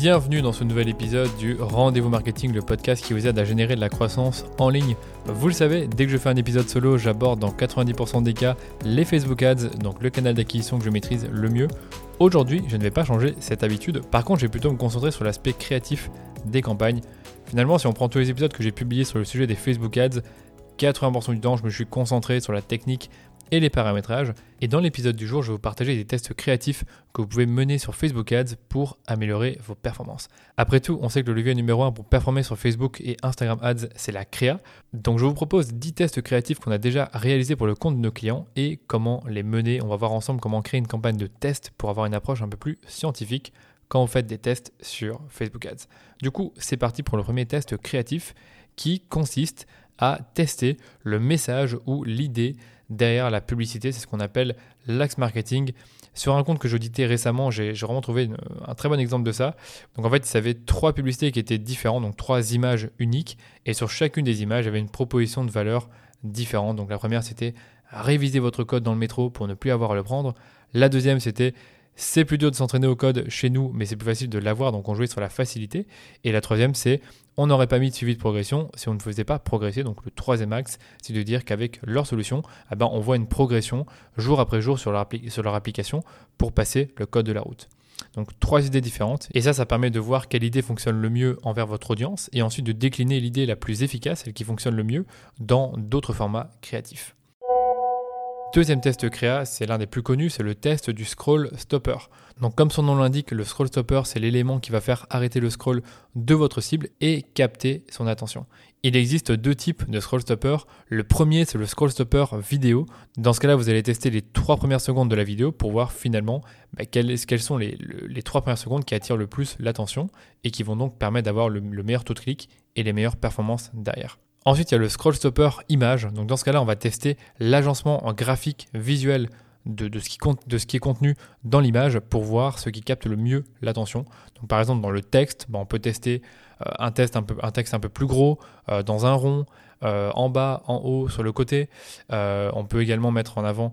Bienvenue dans ce nouvel épisode du Rendez-vous Marketing, le podcast qui vous aide à générer de la croissance en ligne. Vous le savez, dès que je fais un épisode solo, j'aborde dans 90% des cas les Facebook Ads, donc le canal d'acquisition que je maîtrise le mieux. Aujourd'hui, je ne vais pas changer cette habitude. Par contre, je vais plutôt me concentrer sur l'aspect créatif des campagnes. Finalement, si on prend tous les épisodes que j'ai publiés sur le sujet des Facebook Ads, 80% du temps, je me suis concentré sur la technique et les paramétrages. Et dans l'épisode du jour, je vais vous partager des tests créatifs que vous pouvez mener sur Facebook Ads pour améliorer vos performances. Après tout, on sait que le levier numéro 1 pour performer sur Facebook et Instagram Ads, c'est la créa. Donc je vous propose 10 tests créatifs qu'on a déjà réalisés pour le compte de nos clients et comment les mener. On va voir ensemble comment créer une campagne de test pour avoir une approche un peu plus scientifique quand vous faites des tests sur Facebook Ads. Du coup, c'est parti pour le premier test créatif qui consiste à tester le message ou l'idée derrière la publicité. C'est ce qu'on appelle l'axe marketing. Sur un compte que j'auditais récemment, j'ai vraiment trouvé un très bon exemple de ça. Donc en fait, il y avait trois publicités qui étaient différentes, donc trois images uniques. Et sur chacune des images, il y avait une proposition de valeur différente. Donc la première, c'était réviser votre code dans le métro pour ne plus avoir à le prendre. La deuxième, c'était c'est plus dur de s'entraîner au code chez nous, mais c'est plus facile de l'avoir, donc on jouait sur la facilité. Et la troisième, c'est on n'aurait pas mis de suivi de progression si on ne faisait pas progresser. Donc le troisième axe, c'est de dire qu'avec leur solution, eh ben, on voit une progression jour après jour sur leur application pour passer le code de la route. Donc trois idées différentes. Et ça, ça permet de voir quelle idée fonctionne le mieux envers votre audience et ensuite de décliner l'idée la plus efficace, celle qui fonctionne le mieux, dans d'autres formats créatifs. Deuxième test créa, c'est l'un des plus connus, c'est le test du scroll stopper. Donc comme son nom l'indique, le scroll stopper, c'est l'élément qui va faire arrêter le scroll de votre cible et capter son attention. Il existe deux types de scroll stopper. Le premier, c'est le scroll stopper vidéo. Dans ce cas-là, vous allez tester les trois premières secondes de la vidéo pour voir finalement bah, quelles, sont les, trois premières secondes qui attirent le plus l'attention et qui vont donc permettre d'avoir le, le meilleur taux de clic et les meilleures performances derrière. Ensuite, il y a le scroll stopper image. Donc dans ce cas-là, on va tester l'agencement en graphique visuel de, ce qui est contenu dans l'image pour voir ce qui capte le mieux l'attention. Par exemple, dans le texte, bah, on peut tester euh, un, texte un, peu, un texte un peu plus gros, euh, dans un rond, euh, en bas, en haut, sur le côté. on peut également mettre en avant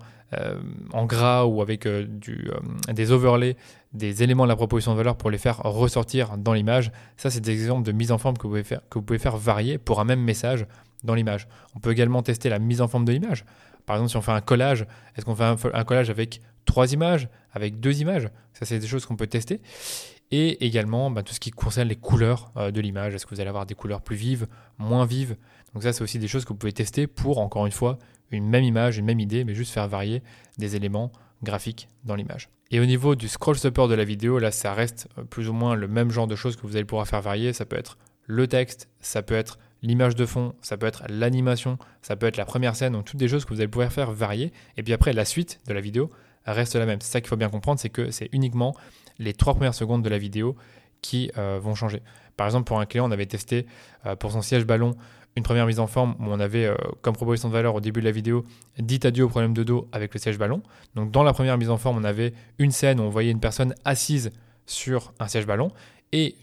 en gras ou avec du, des overlays des éléments de la proposition de valeur pour les faire ressortir dans l'image. Ça, c'est des exemples de mise en forme que vous pouvez faire, que vous pouvez faire varier pour un même message dans l'image. On peut également tester la mise en forme de l'image. Par exemple, si on fait un collage, est-ce qu'on fait un, collage avec trois images, avec deux images? Ça, c'est des choses qu'on peut tester. Et également, bah, tout ce qui concerne les couleurs euh, de l'image. Est-ce que vous allez avoir des couleurs plus vives, moins vives? Donc ça, c'est aussi des choses que vous pouvez tester pour, encore une fois, une même image, une même idée, mais juste faire varier des éléments graphiques dans l'image. Et au niveau du scroll stopper de la vidéo, là, ça reste euh, plus ou moins le même genre de choses que vous allez pouvoir faire varier. Ça peut être le texte, ça peut être l'image de fond, ça peut être l'animation, ça peut être la première scène, donc toutes des choses que vous allez pouvoir faire varier. Et puis après, la suite de la vidéo reste la même. C'est ça qu'il faut bien comprendre, c'est que c'est uniquement les trois premières secondes de la vidéo qui euh, vont changer. Par exemple, pour un client, on avait testé euh, pour son siège ballon une première mise en forme où on avait euh, comme proposition de valeur au début de la vidéo dit adieu au problème de dos avec le siège ballon. Donc dans la première mise en forme, on avait une scène où on voyait une personne assise sur un siège ballon et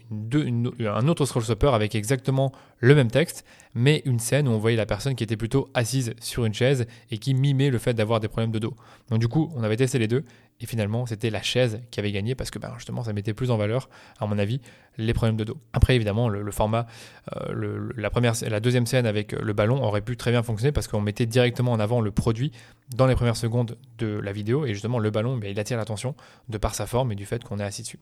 un autre scroll stopper avec exactement le même texte, mais une scène où on voyait la personne qui était plutôt assise sur une chaise et qui mimait le fait d'avoir des problèmes de dos. Donc du coup, on avait testé les deux et finalement, c'était la chaise qui avait gagné parce que ben, justement, ça mettait plus en valeur, à mon avis, les problèmes de dos. Après, évidemment, le, format, euh, la, première, la deuxième scène avec le ballon aurait pu très bien fonctionner parce qu'on mettait directement en avant le produit dans les premières secondes de la vidéo et justement, le ballon, ben, il attire l'attention de par sa forme et du fait qu'on est assis dessus.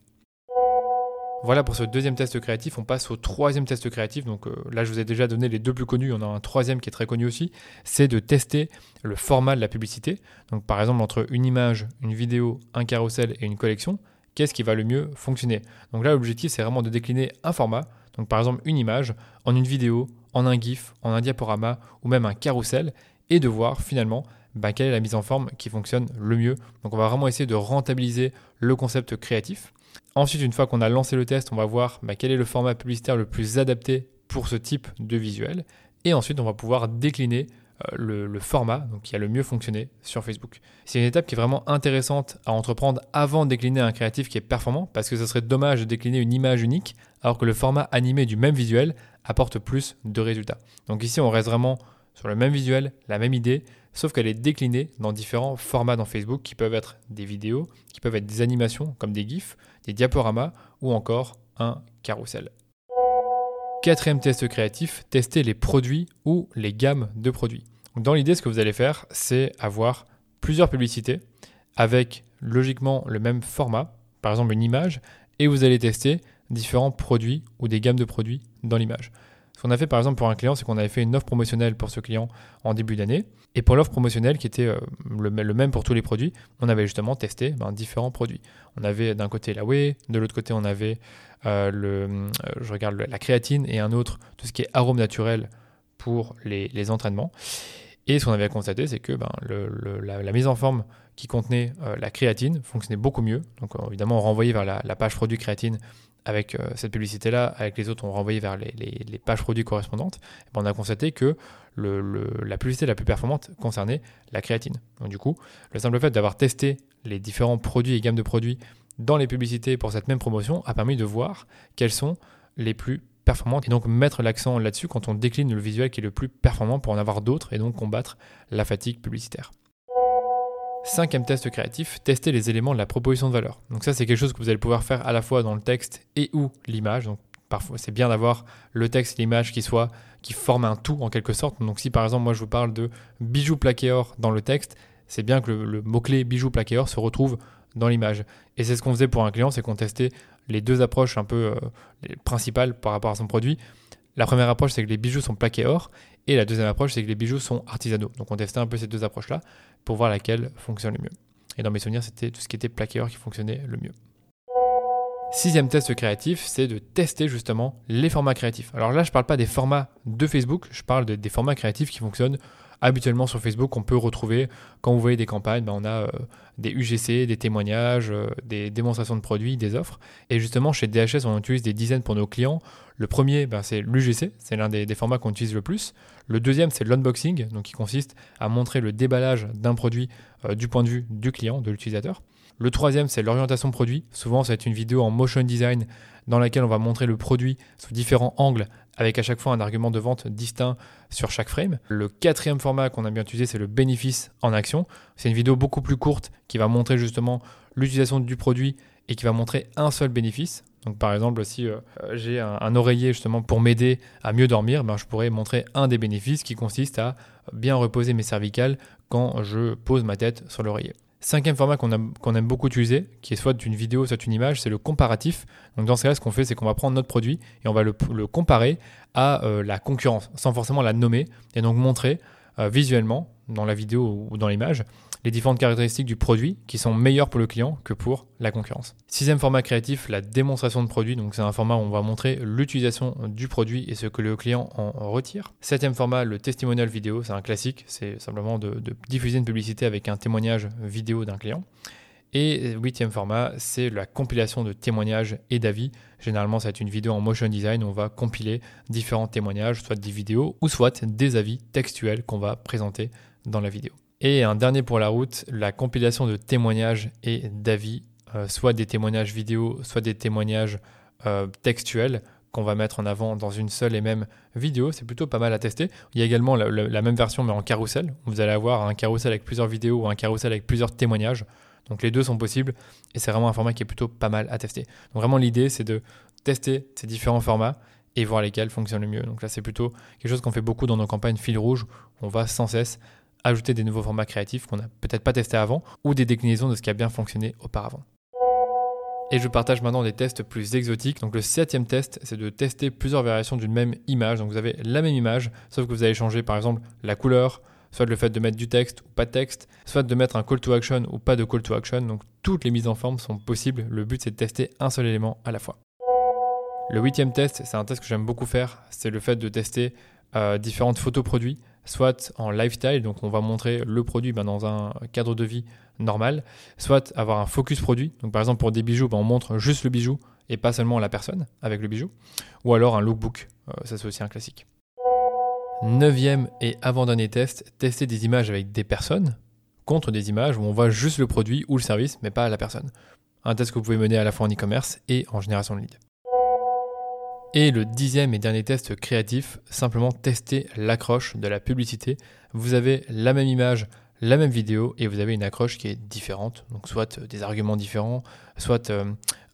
Voilà pour ce deuxième test créatif. On passe au troisième test créatif. Donc euh, là, je vous ai déjà donné les deux plus connus. On a un troisième qui est très connu aussi. C'est de tester le format de la publicité. Donc par exemple, entre une image, une vidéo, un carrousel et une collection, qu'est-ce qui va le mieux fonctionner? Donc là, l'objectif, c'est vraiment de décliner un format. Donc par exemple, une image en une vidéo, en un GIF, en un diaporama ou même un carrousel et de voir finalement bah, quelle est la mise en forme qui fonctionne le mieux. Donc on va vraiment essayer de rentabiliser le concept créatif. Ensuite, une fois qu'on a lancé le test, on va voir bah, quel est le format publicitaire le plus adapté pour ce type de visuel. Et ensuite, on va pouvoir décliner euh, le, format qui a le mieux fonctionné sur Facebook. C'est une étape qui est vraiment intéressante à entreprendre avant de décliner un créatif qui est performant, parce que ce serait dommage de décliner une image unique, alors que le format animé du même visuel apporte plus de résultats. Donc ici, on reste vraiment sur le même visuel, la même idée, sauf qu'elle est déclinée dans différents formats dans Facebook qui peuvent être des vidéos, qui peuvent être des animations comme des GIFs, des diaporamas ou encore un carrousel. Quatrième test créatif, tester les produits ou les gammes de produits. Dans l'idée, ce que vous allez faire, c'est avoir plusieurs publicités avec logiquement le même format, par exemple une image, et vous allez tester différents produits ou des gammes de produits dans l'image. Qu'on a fait par exemple pour un client, c'est qu'on avait fait une offre promotionnelle pour ce client en début d'année. Et pour l'offre promotionnelle qui était euh, le, même pour tous les produits, on avait justement testé ben, différents produits. On avait d'un côté la whey, de l'autre côté on avait euh, le, euh, je regarde la créatine et un autre, tout ce qui est arôme naturel pour les, entraînements. Et ce qu'on avait constaté, c'est que ben, la, mise en forme qui contenait la créatine fonctionnait beaucoup mieux. Donc évidemment, on renvoyait vers la page produit créatine avec euh, cette publicité-là, avec les autres, on renvoyait vers les, pages produits correspondantes, ben, on a constaté que la publicité la plus performante concernait la créatine. Donc du coup, le simple fait d'avoir testé les différents produits et gammes de produits dans les publicités pour cette même promotion a permis de voir quelles sont les plus performantes et donc mettre l'accent là-dessus quand on décline le visuel qui est le plus performant pour en avoir d'autres et donc combattre la fatigue publicitaire. Cinquième test créatif, tester les éléments de la proposition de valeur. Donc ça c'est quelque chose que vous allez pouvoir faire à la fois dans le texte et ou l'image. Donc parfois c'est bien d'avoir le texte et l'image qui soit qui forment un tout en quelque sorte. Donc si par exemple moi je vous parle de bijoux plaqué or dans le texte, c'est bien que le, mot-clé bijoux plaqué or se retrouve dans l'image. Et c'est ce qu'on faisait pour un client, c'est qu'on testait les deux approches un peu euh, principales par rapport à son produit. La première approche, c'est que les bijoux sont plaqués or, et la deuxième approche, c'est que les bijoux sont artisanaux. Donc on testait un peu ces deux approches-là pour voir laquelle fonctionne le mieux. Et dans mes souvenirs, c'était tout ce qui était plaqué or qui fonctionnait le mieux. Sixième test créatif, c'est de tester justement les formats créatifs. Alors là, je ne parle pas des formats de Facebook, je parle des formats créatifs qui fonctionnent habituellement sur Facebook, on peut retrouver quand vous voyez des campagnes, ben, on a euh, des UGC, des témoignages, euh, des démonstrations de produits, des offres. Et justement, chez DHS, on utilise des dizaines pour nos clients. Le premier, ben, c'est l'UGC, c'est l'un des, formats qu'on utilise le plus. Le deuxième, c'est l'unboxing, donc qui consiste à montrer le déballage d'un produit euh, du point de vue du client, de l'utilisateur. Le troisième, c'est l'orientation produit. Souvent, c'est une vidéo en motion design dans laquelle on va montrer le produit sous différents angles avec à chaque fois un argument de vente distinct sur chaque frame. Le quatrième format qu'on a bien utilisé, c'est le bénéfice en action. C'est une vidéo beaucoup plus courte qui va montrer justement l'utilisation du produit et qui va montrer un seul bénéfice. Donc par exemple, si euh, j'ai un, oreiller justement pour m'aider à mieux dormir, ben, je pourrais montrer un des bénéfices qui consiste à bien reposer mes cervicales quand je pose ma tête sur l'oreiller. Cinquième format qu'on aime beaucoup utiliser, qui est soit une vidéo, soit une image, c'est le comparatif. Donc dans ce cas-là, ce qu'on fait, c'est qu'on va prendre notre produit et on va le, comparer à euh, la concurrence, sans forcément la nommer, et donc montrer euh, visuellement, dans la vidéo ou dans l'image, les différentes caractéristiques du produit qui sont meilleures pour le client que pour la concurrence. Sixième format créatif, la démonstration de produit. Donc c'est un format où on va montrer l'utilisation du produit et ce que le client en retire. Septième format, le testimonial vidéo. C'est un classique. C'est simplement de, diffuser une publicité avec un témoignage vidéo d'un client. Et huitième format, c'est la compilation de témoignages et d'avis. Généralement, ça va être une vidéo en motion design où on va compiler différents témoignages, soit des vidéos ou soit des avis textuels qu'on va présenter dans la vidéo. Et un dernier pour la route, la compilation de témoignages et d'avis, euh, soit des témoignages vidéo, soit des témoignages euh, textuels qu'on va mettre en avant dans une seule et même vidéo. C'est plutôt pas mal à tester. Il y a également la, même version mais en carrousel. Vous allez avoir un carrousel avec plusieurs vidéos ou un carrousel avec plusieurs témoignages. Donc les deux sont possibles et c'est vraiment un format qui est plutôt pas mal à tester. Donc vraiment l'idée c'est de tester ces différents formats et voir lesquels fonctionnent le mieux. Donc là c'est plutôt quelque chose qu'on fait beaucoup dans nos campagnes fil rouge. On va sans cesse ajouter des nouveaux formats créatifs qu'on n'a peut-être pas testés avant ou des déclinaisons de ce qui a bien fonctionné auparavant. Et je partage maintenant des tests plus exotiques. Donc le septième test, c'est de tester plusieurs variations d'une même image. Donc vous avez la même image, sauf que vous allez changer par exemple la couleur, soit le fait de mettre du texte ou pas de texte, soit de mettre un call to action ou pas de call to action. Donc toutes les mises en forme sont possibles. Le but c'est de tester un seul élément à la fois. Le huitième test, c'est un test que j'aime beaucoup faire, c'est le fait de tester euh, différentes photos produits soit en lifestyle, donc on va montrer le produit ben, dans un cadre de vie normal, soit avoir un focus produit, donc par exemple pour des bijoux, ben, on montre juste le bijou et pas seulement la personne avec le bijou, ou alors un lookbook, euh, ça c'est aussi un classique. Neuvième et avant-dernier test, tester des images avec des personnes contre des images où on voit juste le produit ou le service, mais pas la personne. Un test que vous pouvez mener à la fois en e-commerce et en génération de lead. Et le dixième et dernier test créatif, simplement tester l'accroche de la publicité. Vous avez la même image, la même vidéo et vous avez une accroche qui est différente, donc soit des arguments différents, soit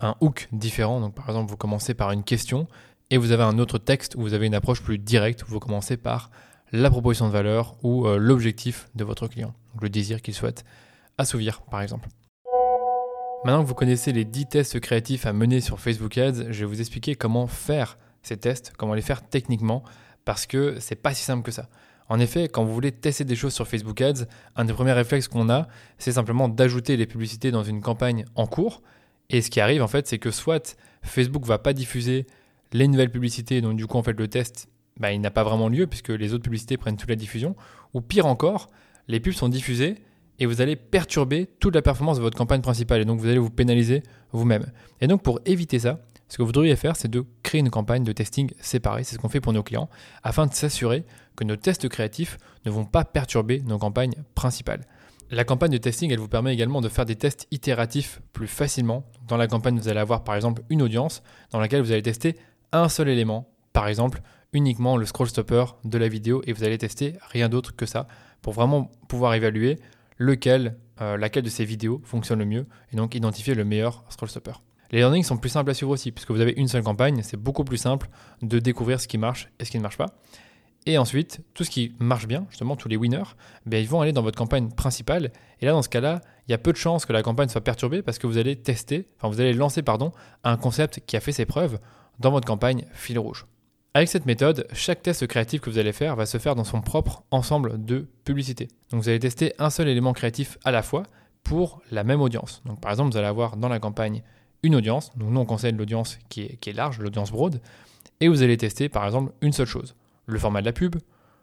un hook différent. Par exemple, vous commencez par une question et vous avez un autre texte où vous avez une approche plus directe, où vous commencez par la proposition de valeur ou euh, l'objectif de votre client, donc le désir qu'il souhaite assouvir par exemple. Maintenant que vous connaissez les 10 tests créatifs à mener sur Facebook Ads, je vais vous expliquer comment faire ces tests, comment les faire techniquement, parce que c'est pas si simple que ça. En effet, quand vous voulez tester des choses sur Facebook Ads, un des premiers réflexes qu'on a, c'est simplement d'ajouter les publicités dans une campagne en cours. Et ce qui arrive en fait, c'est que soit Facebook va pas diffuser les nouvelles publicités, donc du coup en fait le test, bah, il n'a pas vraiment lieu puisque les autres publicités prennent toute la diffusion. Ou pire encore, les pubs sont diffusées et vous allez perturber toute la performance de votre campagne principale et donc vous allez vous pénaliser vous-même. Et donc pour éviter ça, ce que vous devriez faire, c'est de créer une campagne de testing séparée, c'est ce qu'on fait pour nos clients, afin de s'assurer que nos tests créatifs ne vont pas perturber nos campagnes principales. La campagne de testing, elle vous permet également de faire des tests itératifs plus facilement. Dans la campagne, vous allez avoir par exemple une audience dans laquelle vous allez tester un seul élément, par exemple uniquement le scroll stopper de la vidéo et vous allez tester rien d'autre que ça pour vraiment pouvoir évaluer lequel, euh, laquelle de ces vidéos fonctionne le mieux et donc identifier le meilleur scroll stopper. Les learnings sont plus simples à suivre aussi, puisque vous avez une seule campagne, c'est beaucoup plus simple de découvrir ce qui marche et ce qui ne marche pas. Et ensuite, tout ce qui marche bien, justement, tous les winners, ben, ils vont aller dans votre campagne principale. Et là, dans ce cas-là, il y a peu de chances que la campagne soit perturbée parce que vous allez tester, enfin vous allez lancer, pardon, un concept qui a fait ses preuves dans votre campagne fil rouge. Avec cette méthode, chaque test créatif que vous allez faire va se faire dans son propre ensemble de publicités. Donc vous allez tester un seul élément créatif à la fois pour la même audience. Donc par exemple, vous allez avoir dans la campagne une audience, donc nous on conseille l'audience qui est, qui est large, l'audience broad, et vous allez tester par exemple une seule chose, le format de la pub,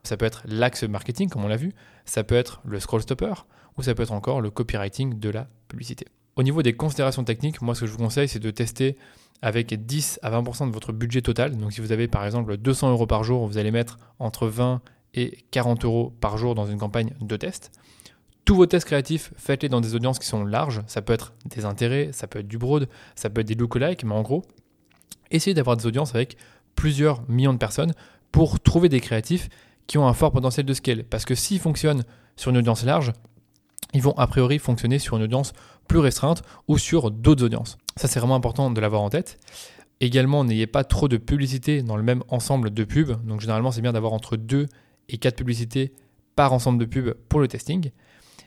ça peut être l'axe marketing comme on l'a vu, ça peut être le scroll stopper, ou ça peut être encore le copywriting de la publicité. Au niveau des considérations techniques, moi ce que je vous conseille c'est de tester avec 10 à 20% de votre budget total. Donc si vous avez par exemple 200 euros par jour, vous allez mettre entre 20 et 40 euros par jour dans une campagne de test. Tous vos tests créatifs, faites-les dans des audiences qui sont larges. Ça peut être des intérêts, ça peut être du broad, ça peut être des lookalikes, mais en gros, essayez d'avoir des audiences avec plusieurs millions de personnes pour trouver des créatifs qui ont un fort potentiel de scale. Parce que s'ils fonctionnent sur une audience large, ils vont a priori fonctionner sur une audience plus restreinte ou sur d'autres audiences. Ça, c'est vraiment important de l'avoir en tête. Également, n'ayez pas trop de publicité dans le même ensemble de pubs. Donc, généralement, c'est bien d'avoir entre 2 et 4 publicités par ensemble de pubs pour le testing.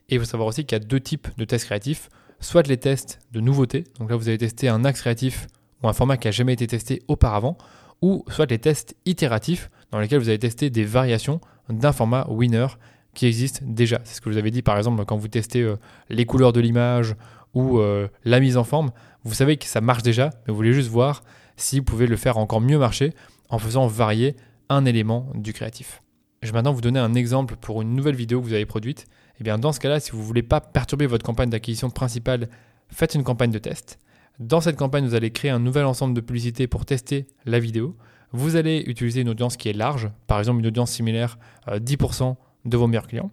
Et il faut savoir aussi qu'il y a deux types de tests créatifs. Soit les tests de nouveautés. Donc là, vous allez tester un axe créatif ou un format qui n'a jamais été testé auparavant. Ou soit les tests itératifs dans lesquels vous allez tester des variations d'un format winner qui existe déjà. C'est ce que je vous avais dit par exemple quand vous testez euh, les couleurs de l'image ou euh, la mise en forme. Vous savez que ça marche déjà, mais vous voulez juste voir si vous pouvez le faire encore mieux marcher en faisant varier un élément du créatif. Je vais maintenant vous donner un exemple pour une nouvelle vidéo que vous avez produite. Eh bien dans ce cas-là, si vous ne voulez pas perturber votre campagne d'acquisition principale, faites une campagne de test. Dans cette campagne, vous allez créer un nouvel ensemble de publicités pour tester la vidéo. Vous allez utiliser une audience qui est large, par exemple une audience similaire, 10% euh, de vos meilleurs clients.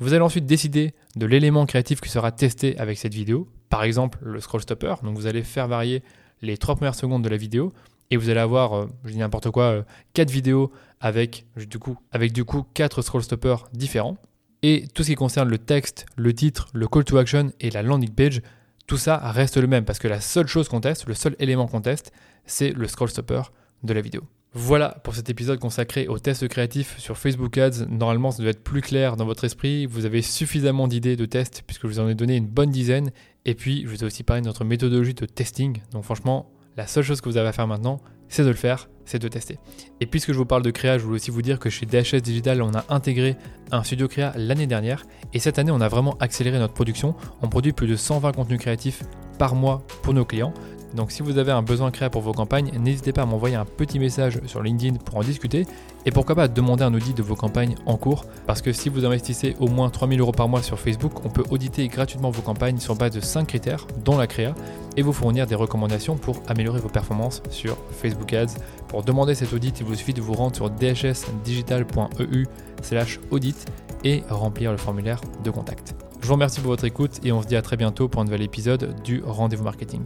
Vous allez ensuite décider de l'élément créatif qui sera testé avec cette vidéo, par exemple le scroll stopper. Donc vous allez faire varier les trois premières secondes de la vidéo et vous allez avoir, euh, je dis n'importe quoi, euh, quatre vidéos avec du coup, avec du coup quatre scroll stoppers différents. Et tout ce qui concerne le texte, le titre, le call to action et la landing page, tout ça reste le même parce que la seule chose qu'on teste, le seul élément qu'on teste, c'est le scroll stopper de la vidéo. Voilà pour cet épisode consacré aux tests créatifs sur Facebook Ads. Normalement, ça doit être plus clair dans votre esprit. Vous avez suffisamment d'idées de tests puisque je vous en ai donné une bonne dizaine. Et puis, je vous ai aussi parlé de notre méthodologie de testing. Donc franchement, la seule chose que vous avez à faire maintenant, c'est de le faire, c'est de tester. Et puisque je vous parle de créa, je voulais aussi vous dire que chez DHS Digital, on a intégré un studio créa l'année dernière. Et cette année, on a vraiment accéléré notre production. On produit plus de 120 contenus créatifs par mois pour nos clients. Donc si vous avez un besoin créa pour vos campagnes, n'hésitez pas à m'envoyer un petit message sur LinkedIn pour en discuter et pourquoi pas demander un audit de vos campagnes en cours parce que si vous investissez au moins 3000 euros par mois sur Facebook, on peut auditer gratuitement vos campagnes sur base de 5 critères dont la créa et vous fournir des recommandations pour améliorer vos performances sur Facebook Ads. Pour demander cet audit, il vous suffit de vous rendre sur dhsdigital.eu audit et remplir le formulaire de contact. Je vous remercie pour votre écoute et on se dit à très bientôt pour un nouvel épisode du Rendez-vous Marketing.